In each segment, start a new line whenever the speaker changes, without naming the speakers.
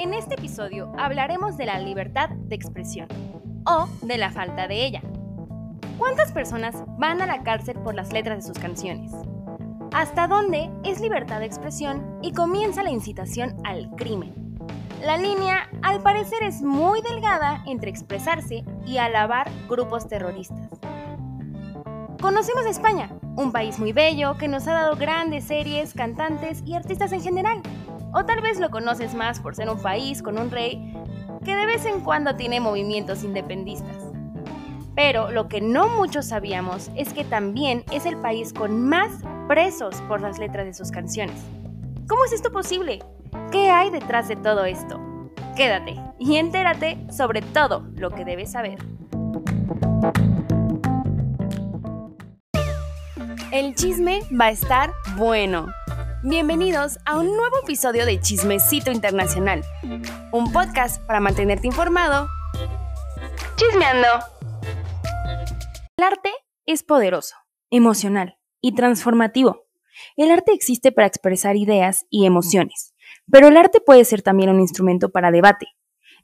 En este episodio hablaremos de la libertad de expresión o de la falta de ella. ¿Cuántas personas van a la cárcel por las letras de sus canciones? ¿Hasta dónde es libertad de expresión y comienza la incitación al crimen? La línea, al parecer, es muy delgada entre expresarse y alabar grupos terroristas. Conocemos España, un país muy bello que nos ha dado grandes series, cantantes y artistas en general. O tal vez lo conoces más por ser un país con un rey que de vez en cuando tiene movimientos independistas. Pero lo que no muchos sabíamos es que también es el país con más presos por las letras de sus canciones. ¿Cómo es esto posible? ¿Qué hay detrás de todo esto? Quédate y entérate sobre todo lo que debes saber. El chisme va a estar bueno. Bienvenidos a un nuevo episodio de Chismecito Internacional, un podcast para mantenerte informado. Chismeando. El arte es poderoso, emocional y transformativo. El arte existe para expresar ideas y emociones, pero el arte puede ser también un instrumento para debate.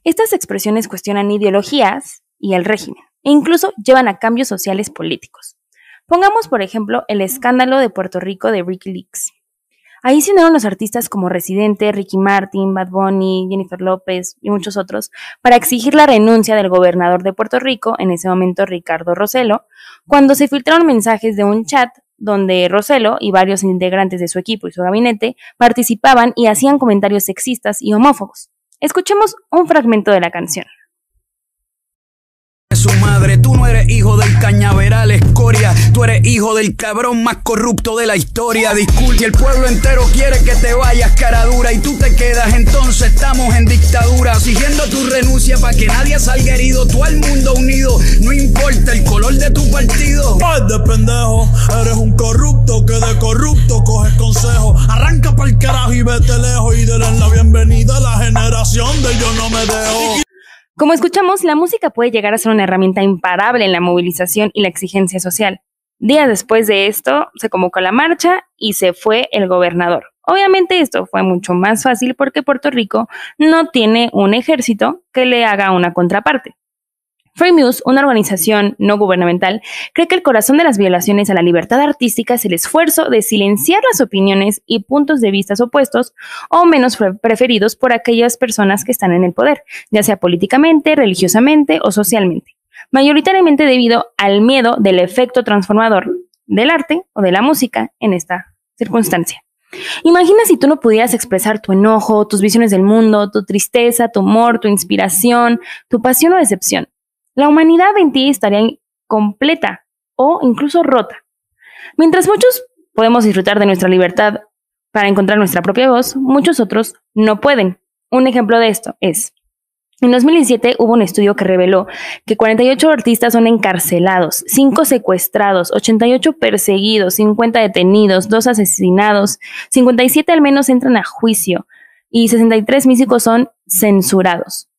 Estas expresiones cuestionan ideologías y el régimen, e incluso llevan a cambios sociales políticos. Pongamos, por ejemplo, el escándalo de Puerto Rico de Wikileaks. Ahí se unieron los artistas como Residente, Ricky Martin, Bad Bunny, Jennifer López y muchos otros para exigir la renuncia del gobernador de Puerto Rico, en ese momento Ricardo Roselo, cuando se filtraron mensajes de un chat donde Roselo y varios integrantes de su equipo y su gabinete participaban y hacían comentarios sexistas y homófobos. Escuchemos un fragmento de la canción
su madre. Tú no eres hijo del cañaveral escoria, tú eres hijo del cabrón más corrupto de la historia. Disculpe, el pueblo entero quiere que te vayas cara dura y tú te quedas, entonces estamos en dictadura. Siguiendo tu renuncia para que nadie salga herido, tú al mundo unido, no importa el color de tu partido.
Ay, de pendejo, eres un corrupto que de corrupto coges consejo. Arranca el carajo y vete lejos y denle la bienvenida a la generación de yo no me dejo.
Como escuchamos, la música puede llegar a ser una herramienta imparable en la movilización y la exigencia social. Días después de esto, se convocó la marcha y se fue el gobernador. Obviamente esto fue mucho más fácil porque Puerto Rico no tiene un ejército que le haga una contraparte. Free Muse, una organización no gubernamental, cree que el corazón de las violaciones a la libertad artística es el esfuerzo de silenciar las opiniones y puntos de vista opuestos o menos preferidos por aquellas personas que están en el poder, ya sea políticamente, religiosamente o socialmente, mayoritariamente debido al miedo del efecto transformador del arte o de la música en esta circunstancia. Imagina si tú no pudieras expresar tu enojo, tus visiones del mundo, tu tristeza, tu humor, tu inspiración, tu pasión o decepción la humanidad en ti estaría completa o incluso rota. Mientras muchos podemos disfrutar de nuestra libertad para encontrar nuestra propia voz, muchos otros no pueden. Un ejemplo de esto es, en 2017 hubo un estudio que reveló que 48 artistas son encarcelados, 5 secuestrados, 88 perseguidos, 50 detenidos, 2 asesinados, 57 al menos entran a juicio y 63 músicos son censurados.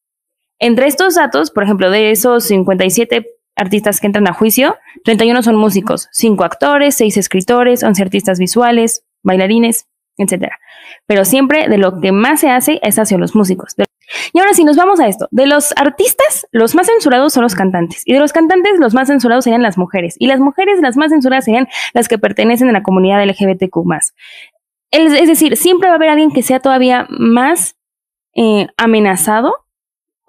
Entre estos datos, por ejemplo, de esos 57 artistas que entran a juicio, 31 son músicos, 5 actores, 6 escritores, 11 artistas visuales, bailarines, etc. Pero siempre de lo que más se hace es hacia los músicos. Y ahora sí, nos vamos a esto. De los artistas, los más censurados son los cantantes. Y de los cantantes, los más censurados serían las mujeres. Y las mujeres, las más censuradas serían las que pertenecen a la comunidad LGBTQ. Es decir, siempre va a haber alguien que sea todavía más eh, amenazado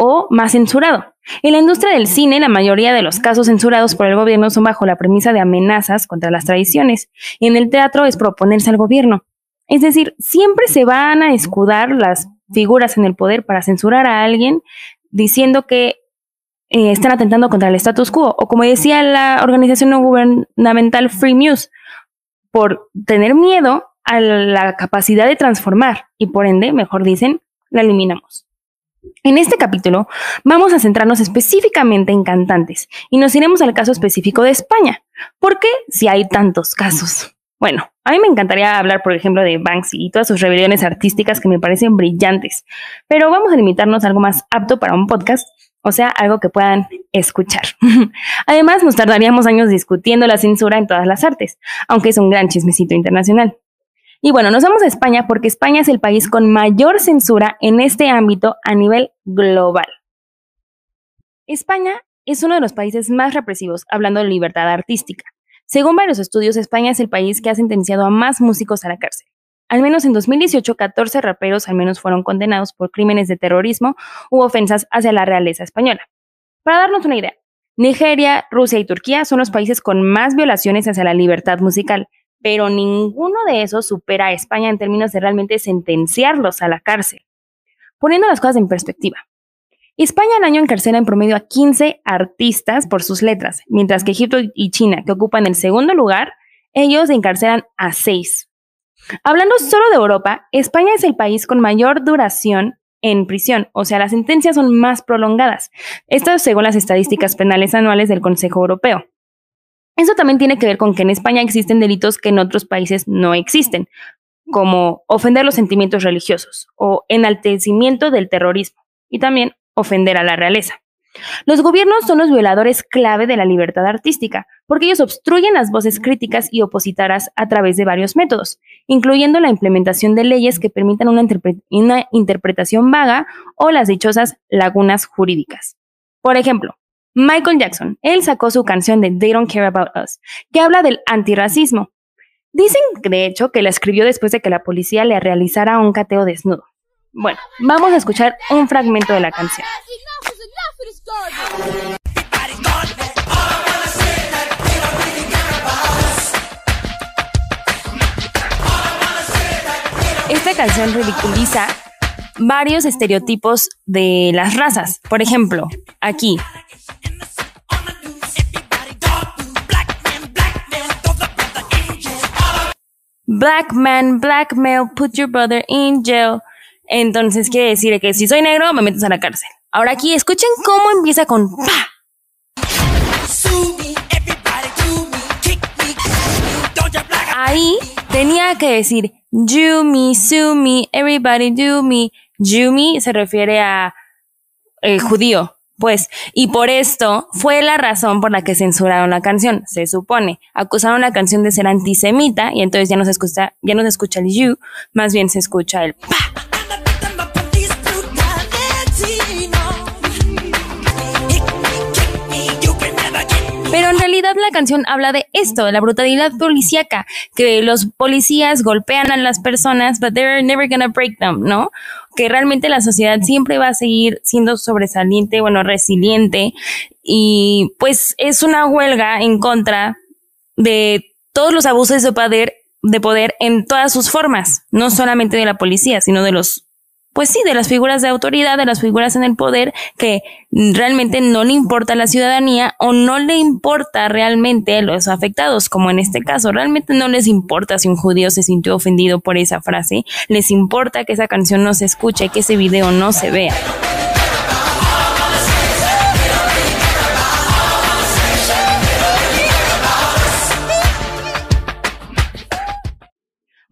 o más censurado. En la industria del cine, la mayoría de los casos censurados por el gobierno son bajo la premisa de amenazas contra las tradiciones. En el teatro es proponerse al gobierno. Es decir, siempre se van a escudar las figuras en el poder para censurar a alguien diciendo que eh, están atentando contra el status quo. O como decía la organización no gubernamental Free News, por tener miedo a la capacidad de transformar y por ende, mejor dicen, la eliminamos. En este capítulo vamos a centrarnos específicamente en cantantes y nos iremos al caso específico de España. ¿Por qué si hay tantos casos? Bueno, a mí me encantaría hablar, por ejemplo, de Banksy y todas sus rebeliones artísticas que me parecen brillantes, pero vamos a limitarnos a algo más apto para un podcast, o sea, algo que puedan escuchar. Además, nos tardaríamos años discutiendo la censura en todas las artes, aunque es un gran chismecito internacional. Y bueno, nos vamos a España porque España es el país con mayor censura en este ámbito a nivel global. España es uno de los países más represivos hablando de libertad artística. Según varios estudios, España es el país que ha sentenciado a más músicos a la cárcel. Al menos en 2018, 14 raperos al menos fueron condenados por crímenes de terrorismo u ofensas hacia la realeza española. Para darnos una idea, Nigeria, Rusia y Turquía son los países con más violaciones hacia la libertad musical, pero ninguno de esos supera a España en términos de realmente sentenciarlos a la cárcel. Poniendo las cosas en perspectiva, España al año encarcela en promedio a 15 artistas por sus letras, mientras que Egipto y China, que ocupan el segundo lugar, ellos encarcelan a 6. Hablando solo de Europa, España es el país con mayor duración en prisión, o sea, las sentencias son más prolongadas. Esto según las estadísticas penales anuales del Consejo Europeo. Eso también tiene que ver con que en España existen delitos que en otros países no existen, como ofender los sentimientos religiosos o enaltecimiento del terrorismo y también ofender a la realeza. Los gobiernos son los violadores clave de la libertad artística, porque ellos obstruyen las voces críticas y opositoras a través de varios métodos, incluyendo la implementación de leyes que permitan una, una interpretación vaga o las dichosas lagunas jurídicas. Por ejemplo, Michael Jackson, él sacó su canción de They Don't Care About Us, que habla del antirracismo. Dicen, de hecho, que la escribió después de que la policía le realizara un cateo desnudo. Bueno, vamos a escuchar un fragmento de la canción. Esta canción ridiculiza varios estereotipos de las razas. Por ejemplo, aquí. Black man, black male, put your brother in jail. Entonces quiere decir que si soy negro, me metes a la cárcel. Ahora aquí escuchen cómo empieza con pa. Ahí tenía que decir you me, sue me, everybody do me. You me se refiere a eh, judío, pues, y por esto fue la razón por la que censuraron la canción, se supone. Acusaron la canción de ser antisemita y entonces ya no se escucha, ya no se escucha el you, más bien se escucha el pa. Pero en realidad la canción habla de esto, de la brutalidad policíaca, que los policías golpean a las personas, but they're never gonna break them, ¿no? Que realmente la sociedad siempre va a seguir siendo sobresaliente, bueno, resiliente, y pues es una huelga en contra de todos los abusos de poder, de poder en todas sus formas, no solamente de la policía, sino de los pues sí, de las figuras de autoridad, de las figuras en el poder que realmente no le importa a la ciudadanía o no le importa realmente a los afectados, como en este caso, realmente no les importa si un judío se sintió ofendido por esa frase, les importa que esa canción no se escuche, que ese video no se vea.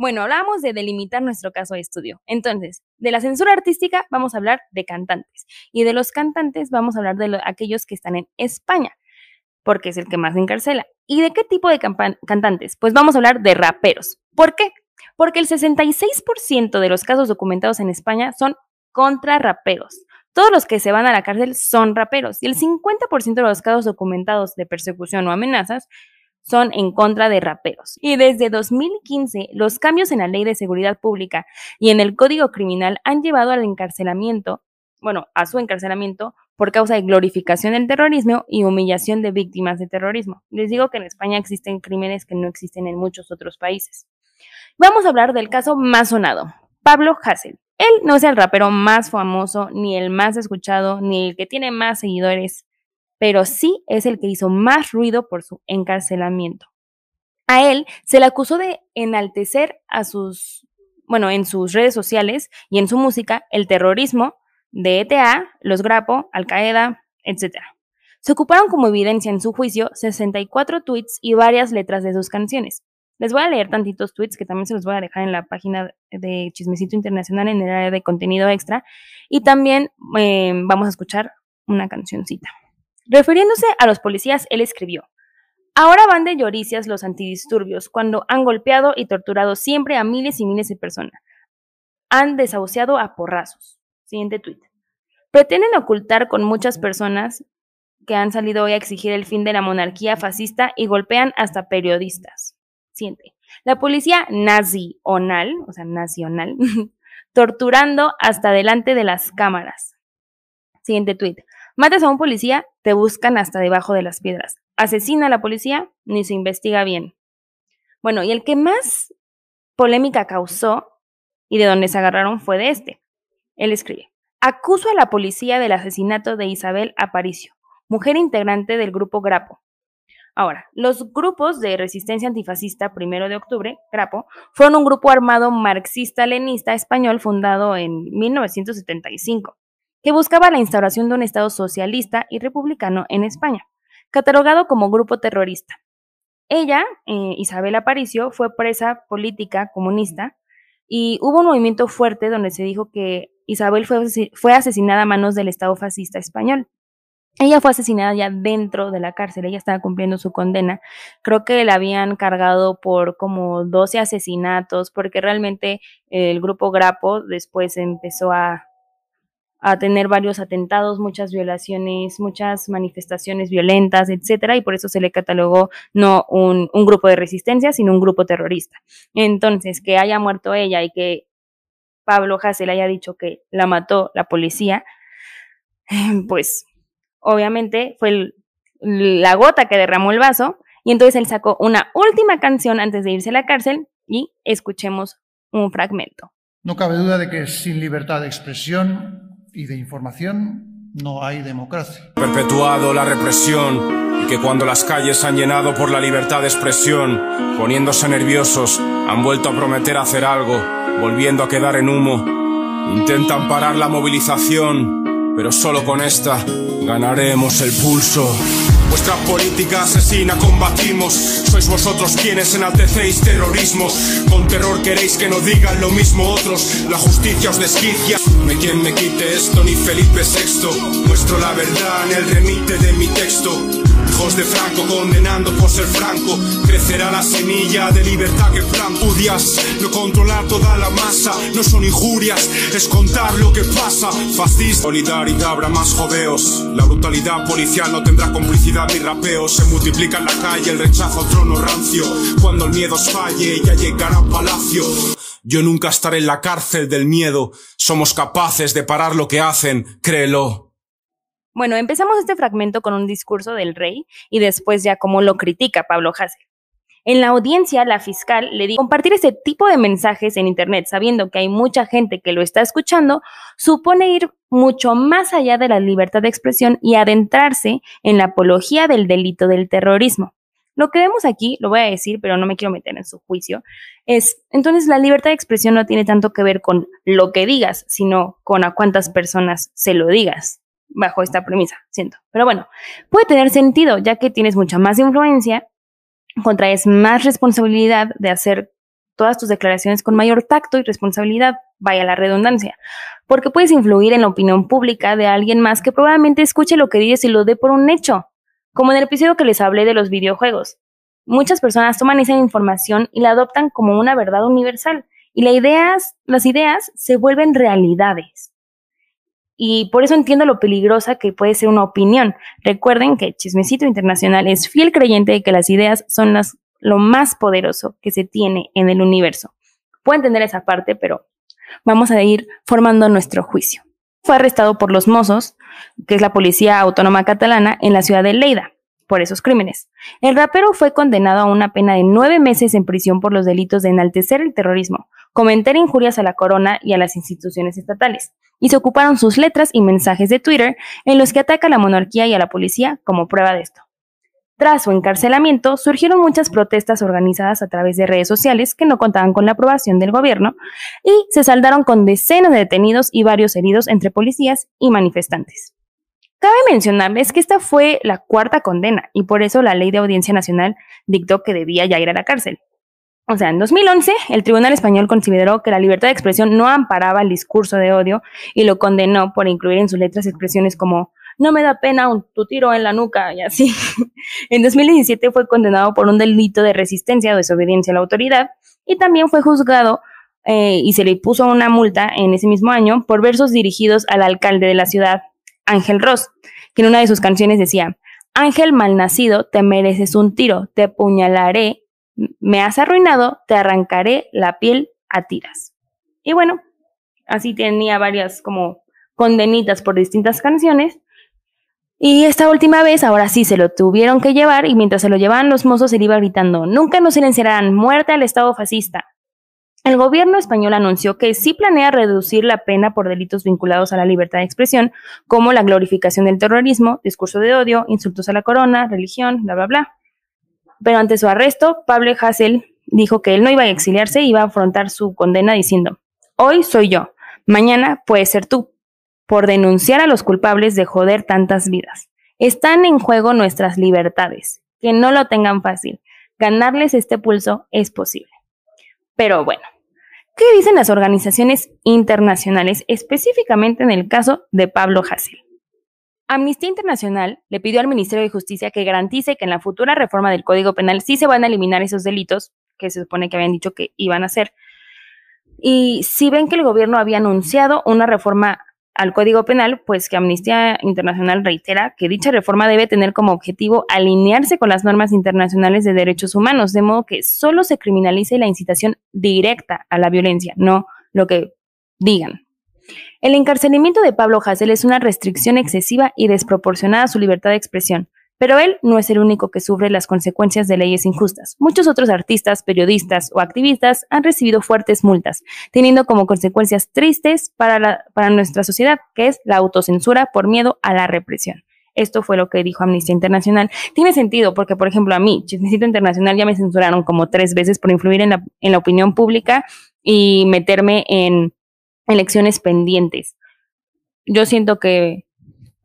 Bueno, hablamos de delimitar nuestro caso de estudio. Entonces, de la censura artística vamos a hablar de cantantes y de los cantantes vamos a hablar de aquellos que están en España, porque es el que más encarcela. ¿Y de qué tipo de cantantes? Pues vamos a hablar de raperos. ¿Por qué? Porque el 66% de los casos documentados en España son contra raperos. Todos los que se van a la cárcel son raperos y el 50% de los casos documentados de persecución o amenazas son en contra de raperos. Y desde 2015, los cambios en la Ley de Seguridad Pública y en el Código Criminal han llevado al encarcelamiento, bueno, a su encarcelamiento por causa de glorificación del terrorismo y humillación de víctimas de terrorismo. Les digo que en España existen crímenes que no existen en muchos otros países. Vamos a hablar del caso más sonado, Pablo Hassel. Él no es el rapero más famoso, ni el más escuchado, ni el que tiene más seguidores pero sí es el que hizo más ruido por su encarcelamiento. A él se le acusó de enaltecer a sus, bueno, en sus redes sociales y en su música el terrorismo de ETA, los Grapo, Al Qaeda, etc. Se ocuparon como evidencia en su juicio 64 tweets y varias letras de sus canciones. Les voy a leer tantitos tweets que también se los voy a dejar en la página de Chismecito Internacional en el área de contenido extra. Y también eh, vamos a escuchar una cancioncita. Refiriéndose a los policías, él escribió, Ahora van de lloricias los antidisturbios, cuando han golpeado y torturado siempre a miles y miles de personas. Han desahuciado a porrazos. Siguiente tuit. Pretenden ocultar con muchas personas que han salido hoy a exigir el fin de la monarquía fascista y golpean hasta periodistas. Siguiente. La policía nacional, o sea, nacional, torturando hasta delante de las cámaras. Siguiente tuit. Matas a un policía, te buscan hasta debajo de las piedras. Asesina a la policía, ni se investiga bien. Bueno, y el que más polémica causó y de donde se agarraron fue de este. Él escribe, acuso a la policía del asesinato de Isabel Aparicio, mujer integrante del grupo Grapo. Ahora, los grupos de resistencia antifascista primero de octubre, Grapo, fueron un grupo armado marxista-lenista español fundado en 1975 que buscaba la instauración de un Estado socialista y republicano en España, catalogado como grupo terrorista. Ella, eh, Isabel Aparicio, fue presa política comunista y hubo un movimiento fuerte donde se dijo que Isabel fue, fue asesinada a manos del Estado fascista español. Ella fue asesinada ya dentro de la cárcel, ella estaba cumpliendo su condena. Creo que la habían cargado por como 12 asesinatos, porque realmente el grupo Grapo después empezó a, a tener varios atentados, muchas violaciones, muchas manifestaciones violentas, etcétera, y por eso se le catalogó no un, grupo de resistencia, sino un grupo terrorista. Entonces, que haya muerto ella y que Pablo Hassel haya dicho que la mató la policía, pues obviamente fue la gota que derramó el vaso, y entonces él sacó una última canción antes de irse a la cárcel y escuchemos un fragmento.
No cabe duda de que sin libertad de expresión y de información no hay democracia.
Perpetuado la represión y que cuando las calles han llenado por la libertad de expresión, poniéndose nerviosos, han vuelto a prometer hacer algo, volviendo a quedar en humo. Intentan parar la movilización, pero solo con esta ganaremos el pulso. Vuestra política asesina combatimos. Sois vosotros quienes enaltecéis terrorismo. Con terror queréis que no digan lo mismo otros. La justicia os desquicia. No hay quien me quite esto, ni Felipe VI. Muestro la verdad en el remite de mi texto. Hijos de Franco condenando por ser franco. Crecerá la semilla de libertad que flampudias. No controlar toda la masa, no son injurias, es contar lo que pasa. Fascista, solidaridad, habrá más jodeos. La brutalidad policial no tendrá complicidad ni rapeo. Se multiplica en la calle el rechazo trono rancio. Cuando el miedo os falle, ya llegará palacio. Yo nunca estaré en la cárcel del miedo. Somos capaces de parar lo que hacen, créelo.
Bueno, empezamos este fragmento con un discurso del rey y después ya cómo lo critica Pablo Hassel. En la audiencia, la fiscal le dijo, compartir ese tipo de mensajes en Internet sabiendo que hay mucha gente que lo está escuchando, supone ir mucho más allá de la libertad de expresión y adentrarse en la apología del delito del terrorismo. Lo que vemos aquí, lo voy a decir, pero no me quiero meter en su juicio, es, entonces la libertad de expresión no tiene tanto que ver con lo que digas, sino con a cuántas personas se lo digas bajo esta premisa, siento. Pero bueno, puede tener sentido, ya que tienes mucha más influencia, contraes más responsabilidad de hacer todas tus declaraciones con mayor tacto y responsabilidad, vaya la redundancia, porque puedes influir en la opinión pública de alguien más que probablemente escuche lo que dices y lo dé por un hecho, como en el episodio que les hablé de los videojuegos. Muchas personas toman esa información y la adoptan como una verdad universal, y las ideas, las ideas se vuelven realidades. Y por eso entiendo lo peligrosa que puede ser una opinión. Recuerden que Chismecito Internacional es fiel creyente de que las ideas son las, lo más poderoso que se tiene en el universo. Puedo entender esa parte, pero vamos a ir formando nuestro juicio. Fue arrestado por los Mossos, que es la Policía Autónoma Catalana, en la ciudad de Lleida, por esos crímenes. El rapero fue condenado a una pena de nueve meses en prisión por los delitos de enaltecer el terrorismo, cometer injurias a la corona y a las instituciones estatales, y se ocuparon sus letras y mensajes de Twitter en los que ataca a la monarquía y a la policía como prueba de esto. Tras su encarcelamiento, surgieron muchas protestas organizadas a través de redes sociales que no contaban con la aprobación del gobierno y se saldaron con decenas de detenidos y varios heridos entre policías y manifestantes. Cabe mencionarles que esta fue la cuarta condena y por eso la ley de audiencia nacional dictó que debía ya ir a la cárcel. O sea, en 2011, el Tribunal Español consideró que la libertad de expresión no amparaba el discurso de odio y lo condenó por incluir en sus letras expresiones como no me da pena un, tu tiro en la nuca y así. en 2017 fue condenado por un delito de resistencia o desobediencia a la autoridad y también fue juzgado eh, y se le puso una multa en ese mismo año por versos dirigidos al alcalde de la ciudad, Ángel Ross, que en una de sus canciones decía, Ángel malnacido, te mereces un tiro, te apuñalaré, me has arruinado, te arrancaré la piel a tiras. Y bueno, así tenía varias como condenitas por distintas canciones. Y esta última vez, ahora sí, se lo tuvieron que llevar y mientras se lo llevaban los mozos, él iba gritando, nunca nos silenciarán, muerte al Estado fascista. El gobierno español anunció que sí planea reducir la pena por delitos vinculados a la libertad de expresión, como la glorificación del terrorismo, discurso de odio, insultos a la corona, religión, bla, bla, bla. Pero ante su arresto, Pablo Hassel dijo que él no iba a exiliarse, iba a afrontar su condena diciendo, hoy soy yo, mañana puede ser tú, por denunciar a los culpables de joder tantas vidas. Están en juego nuestras libertades, que no lo tengan fácil. Ganarles este pulso es posible. Pero bueno, ¿qué dicen las organizaciones internacionales específicamente en el caso de Pablo Hassel? Amnistía Internacional le pidió al Ministerio de Justicia que garantice que en la futura reforma del Código Penal sí se van a eliminar esos delitos que se supone que habían dicho que iban a hacer. Y si ven que el gobierno había anunciado una reforma al Código Penal, pues que Amnistía Internacional reitera que dicha reforma debe tener como objetivo alinearse con las normas internacionales de derechos humanos, de modo que solo se criminalice la incitación directa a la violencia, no lo que digan. El encarcelamiento de Pablo Hassel es una restricción excesiva y desproporcionada a su libertad de expresión, pero él no es el único que sufre las consecuencias de leyes injustas. Muchos otros artistas, periodistas o activistas han recibido fuertes multas, teniendo como consecuencias tristes para, para nuestra sociedad, que es la autocensura por miedo a la represión. Esto fue lo que dijo Amnistía Internacional. Tiene sentido porque, por ejemplo, a mí, Chismecito Internacional, ya me censuraron como tres veces por influir en la, en la opinión pública y meterme en elecciones pendientes. Yo siento que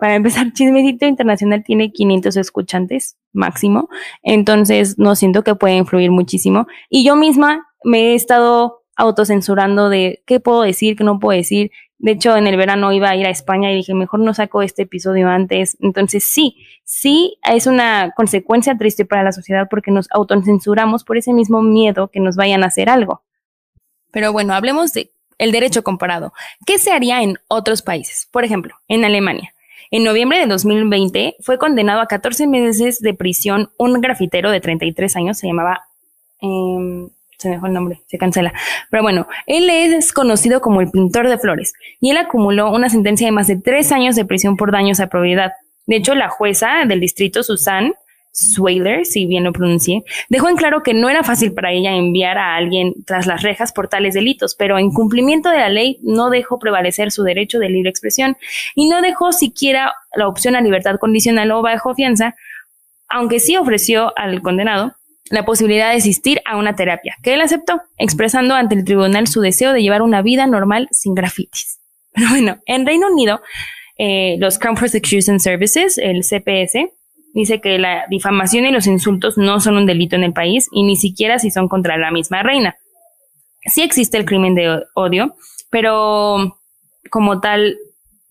para empezar, Chismecito Internacional tiene 500 escuchantes máximo, entonces no siento que pueda influir muchísimo. Y yo misma me he estado autocensurando de qué puedo decir, qué no puedo decir. De hecho, en el verano iba a ir a España y dije, mejor no saco este episodio antes. Entonces, sí, sí es una consecuencia triste para la sociedad porque nos autocensuramos por ese mismo miedo que nos vayan a hacer algo. Pero bueno, hablemos de el derecho comparado. ¿Qué se haría en otros países? Por ejemplo, en Alemania. En noviembre de 2020 fue condenado a 14 meses de prisión un grafitero de 33 años, se llamaba... Em, se me dejó el nombre, se cancela. Pero bueno, él es conocido como el pintor de flores y él acumuló una sentencia de más de tres años de prisión por daños a propiedad. De hecho, la jueza del distrito, Susan, Swaler, si bien lo pronuncié, dejó en claro que no era fácil para ella enviar a alguien tras las rejas por tales delitos, pero en cumplimiento de la ley no dejó prevalecer su derecho de libre expresión y no dejó siquiera la opción a libertad condicional o bajo fianza, aunque sí ofreció al condenado la posibilidad de asistir a una terapia, que él aceptó, expresando ante el tribunal su deseo de llevar una vida normal sin grafitis. Pero bueno, en Reino Unido, eh, los Crown Prosecution Services, el CPS, dice que la difamación y los insultos no son un delito en el país y ni siquiera si son contra la misma reina. Sí existe el crimen de odio, pero como tal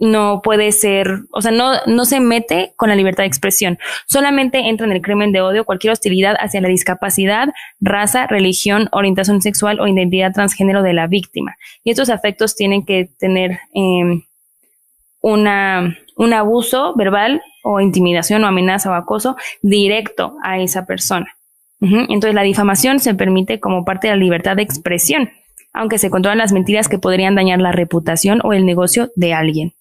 no puede ser, o sea, no, no se mete con la libertad de expresión. Solamente entra en el crimen de odio cualquier hostilidad hacia la discapacidad, raza, religión, orientación sexual o identidad transgénero de la víctima. Y estos afectos tienen que tener eh, una, un abuso verbal o intimidación o amenaza o acoso directo a esa persona. Entonces la difamación se permite como parte de la libertad de expresión, aunque se controlan las mentiras que podrían dañar la reputación o el negocio de alguien.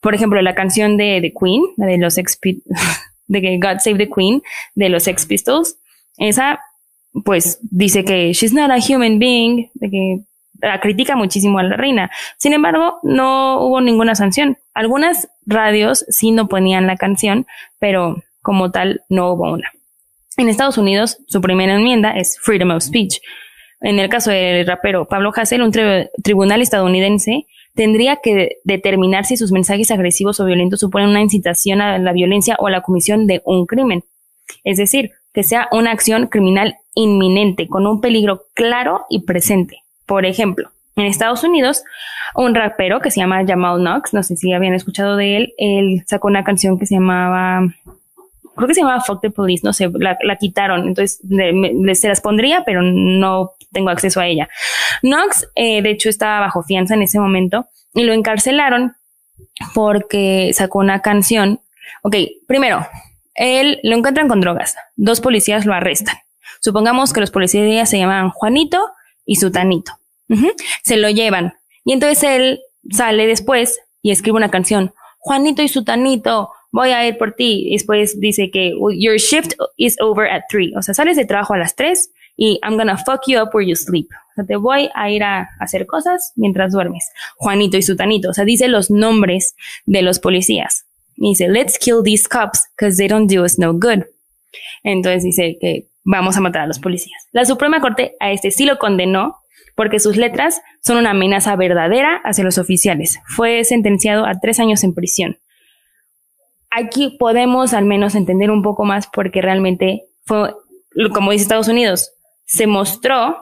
Por ejemplo, la canción de The Queen, de los ex de God Save the Queen, de los Sex Pistols, esa pues dice que she's not a human being, de que la critica muchísimo a la reina. Sin embargo, no hubo ninguna sanción. Algunas radios sí no ponían la canción, pero como tal no hubo una. En Estados Unidos, su primera enmienda es Freedom of Speech. En el caso del rapero Pablo Hassel, un tribunal estadounidense tendría que determinar si sus mensajes agresivos o violentos suponen una incitación a la violencia o a la comisión de un crimen. Es decir, que sea una acción criminal inminente, con un peligro claro y presente. Por ejemplo, En Estados Unidos, un rapero que se llama Jamal Knox, no sé si habían escuchado de él, él sacó una canción que se llamaba, creo que se llamaba Fuck the Police, no sé, la, quitaron, entonces se las pondría, pero no tengo acceso a ella. Knox, eh, de hecho, estaba bajo fianza en ese momento y lo encarcelaron porque sacó una canción. Ok, primero, él lo encuentran con drogas. Dos policías lo arrestan. Supongamos que los policías se llamaban Juanito y Sutanito. Se lo llevan. Y entonces él sale después y escribe una canción. Juanito y Sutanito, voy a ir por ti. Y después dice que your shift is over at three. O sea, sales de trabajo a las tres y I'm gonna fuck you up where you sleep. O sea, te voy a ir a hacer cosas mientras duermes. Juanito y Sutanito. O sea, dice los nombres de los policías. Y dice, let's kill these cops because they don't do us no good. Entonces dice que vamos a matar a los policías. La Suprema Corte a este sí lo condenó porque sus letras son una amenaza verdadera hacia los oficiales. Fue sentenciado a tres años en prisión. Aquí podemos al menos entender un poco más porque realmente fue, como dice Estados Unidos, se mostró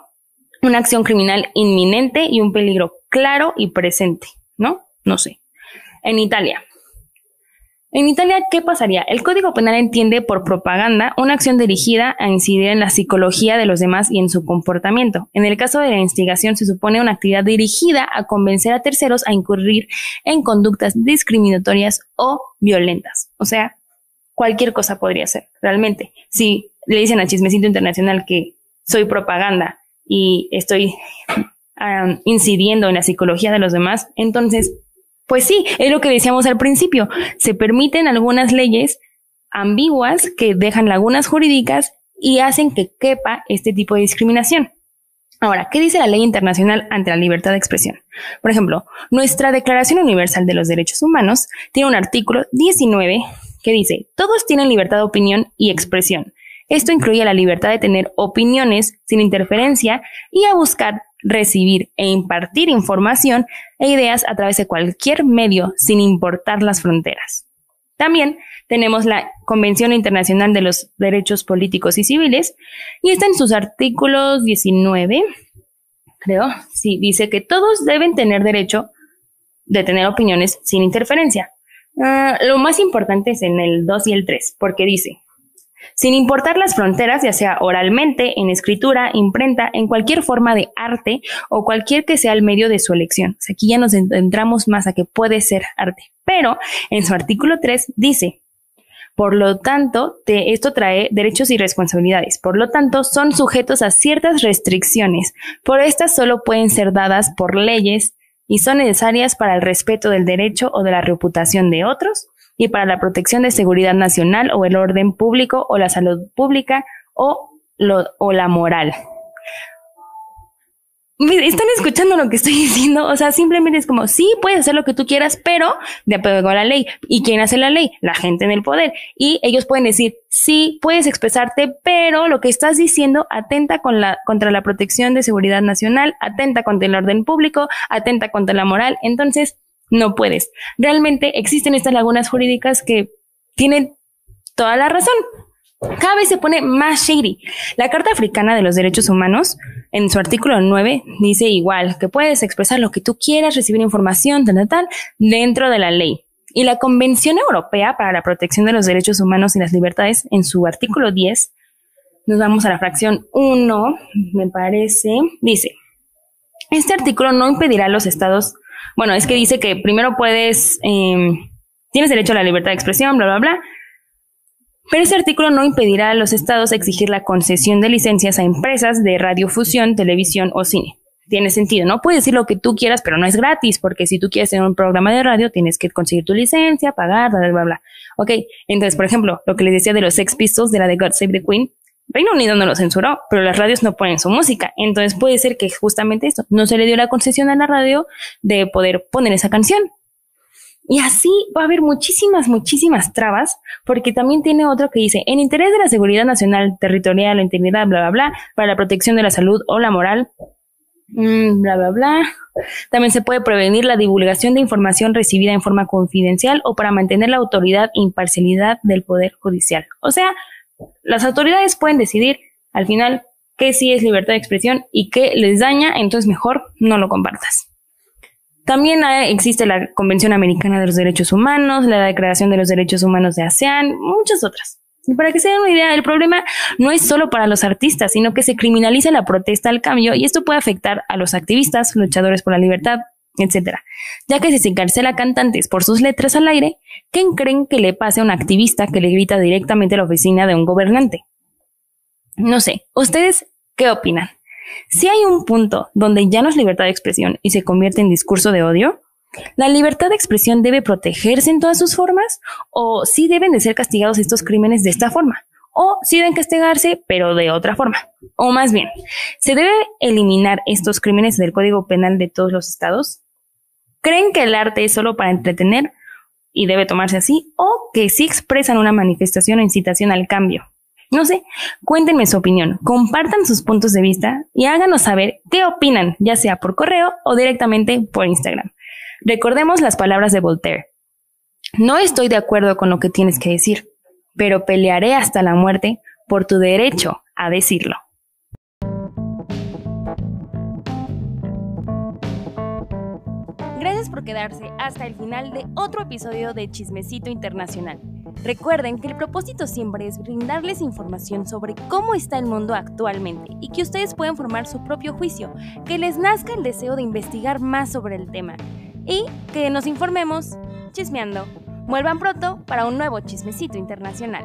una acción criminal inminente y un peligro claro y presente, ¿no? No sé. En Italia, en Italia, ¿qué pasaría? El Código Penal entiende por propaganda una acción dirigida a incidir en la psicología de los demás y en su comportamiento. En el caso de la instigación, se supone una actividad dirigida a convencer a terceros a incurrir en conductas discriminatorias o violentas. O sea, cualquier cosa podría ser, realmente. Si le dicen a Chismecito Internacional que soy propaganda y estoy um, incidiendo en la psicología de los demás, entonces pues sí, es lo que decíamos al principio. Se permiten algunas leyes ambiguas que dejan lagunas jurídicas y hacen que quepa este tipo de discriminación. Ahora, ¿qué dice la ley internacional ante la libertad de expresión? Por ejemplo, nuestra Declaración Universal de los Derechos Humanos tiene un artículo 19 que dice, todos tienen libertad de opinión y expresión. Esto incluye la libertad de tener opiniones sin interferencia y a buscar recibir e impartir información e ideas a través de cualquier medio sin importar las fronteras. También tenemos la Convención Internacional de los Derechos Políticos y Civiles y está en sus artículos 19, creo, sí, dice que todos deben tener derecho de tener opiniones sin interferencia. Uh, lo más importante es en el 2 y el 3, porque dice, sin importar las fronteras, ya sea oralmente, en escritura, imprenta, en cualquier forma de arte o cualquier que sea el medio de su elección. Aquí ya nos entramos más a que puede ser arte. Pero en su artículo 3 dice, por lo tanto, te, esto trae derechos y responsabilidades. Por lo tanto, son sujetos a ciertas restricciones. Por estas solo pueden ser dadas por leyes y son necesarias para el respeto del derecho o de la reputación de otros y para la protección de seguridad nacional o el orden público o la salud pública o, lo, o la moral. ¿Están escuchando lo que estoy diciendo? O sea, simplemente es como, sí, puedes hacer lo que tú quieras, pero de acuerdo a la ley. ¿Y quién hace la ley? La gente en el poder. Y ellos pueden decir, sí, puedes expresarte, pero lo que estás diciendo atenta con la, contra la protección de seguridad nacional, atenta contra el orden público, atenta contra la moral. Entonces, no puedes. Realmente existen estas lagunas jurídicas que tienen toda la razón. Cada vez se pone más shady. La Carta Africana de los Derechos Humanos, en su artículo 9, dice igual que puedes expresar lo que tú quieras, recibir información, tal, tal, tal, dentro de la ley. Y la Convención Europea para la Protección de los Derechos Humanos y las Libertades, en su artículo 10, nos vamos a la fracción 1, me parece, dice, este artículo no impedirá a los estados bueno, es que dice que primero puedes, eh, tienes derecho a la libertad de expresión, bla, bla, bla. Pero este artículo no impedirá a los estados exigir la concesión de licencias a empresas de radiofusión, televisión o cine. Tiene sentido, ¿no? Puedes decir lo que tú quieras, pero no es gratis, porque si tú quieres tener un programa de radio, tienes que conseguir tu licencia, pagar, bla, bla, bla. Ok, entonces, por ejemplo, lo que les decía de los Sex Pistols, de la de God Save the Queen, Reino Unido no lo censuró, pero las radios no ponen su música. Entonces puede ser que justamente esto, no se le dio la concesión a la radio de poder poner esa canción. Y así va a haber muchísimas, muchísimas trabas, porque también tiene otro que dice, en interés de la seguridad nacional, territorial, la integridad, bla, bla, bla, para la protección de la salud o la moral, mmm, bla, bla, bla. También se puede prevenir la divulgación de información recibida en forma confidencial o para mantener la autoridad e imparcialidad del Poder Judicial. O sea, las autoridades pueden decidir al final qué sí es libertad de expresión y qué les daña, entonces mejor no lo compartas. También existe la Convención Americana de los Derechos Humanos, la Declaración de los Derechos Humanos de ASEAN, muchas otras. Y para que se den una idea, el problema no es solo para los artistas, sino que se criminaliza la protesta al cambio y esto puede afectar a los activistas, luchadores por la libertad, etc. Ya que si se encarcela a cantantes por sus letras al aire, ¿qué creen que le pase a un activista que le grita directamente a la oficina de un gobernante? No sé, ¿ustedes qué opinan? Si hay un punto donde ya no es libertad de expresión y se convierte en discurso de odio, ¿La libertad de expresión debe protegerse en todas sus formas? ¿O sí deben de ser castigados estos crímenes de esta forma? ¿O sí deben castigarse, pero de otra forma? O más bien, ¿se debe eliminar estos crímenes del Código Penal de todos los estados? ¿Creen que el arte es solo para entretener y debe tomarse así? ¿O que sí expresan una manifestación o incitación al cambio? No sé, cuéntenme su opinión, compartan sus puntos de vista y háganos saber qué opinan, ya sea por correo o directamente por Instagram. Recordemos las palabras de Voltaire. No estoy de acuerdo con lo que tienes que decir, pero pelearé hasta la muerte por tu derecho a decirlo. por quedarse hasta el final de otro episodio de Chismecito Internacional. Recuerden que el propósito siempre es brindarles información sobre cómo está el mundo actualmente y que ustedes pueden formar su propio juicio, que les nazca el deseo de investigar más sobre el tema y que nos informemos chismeando. Vuelvan pronto para un nuevo chismecito internacional.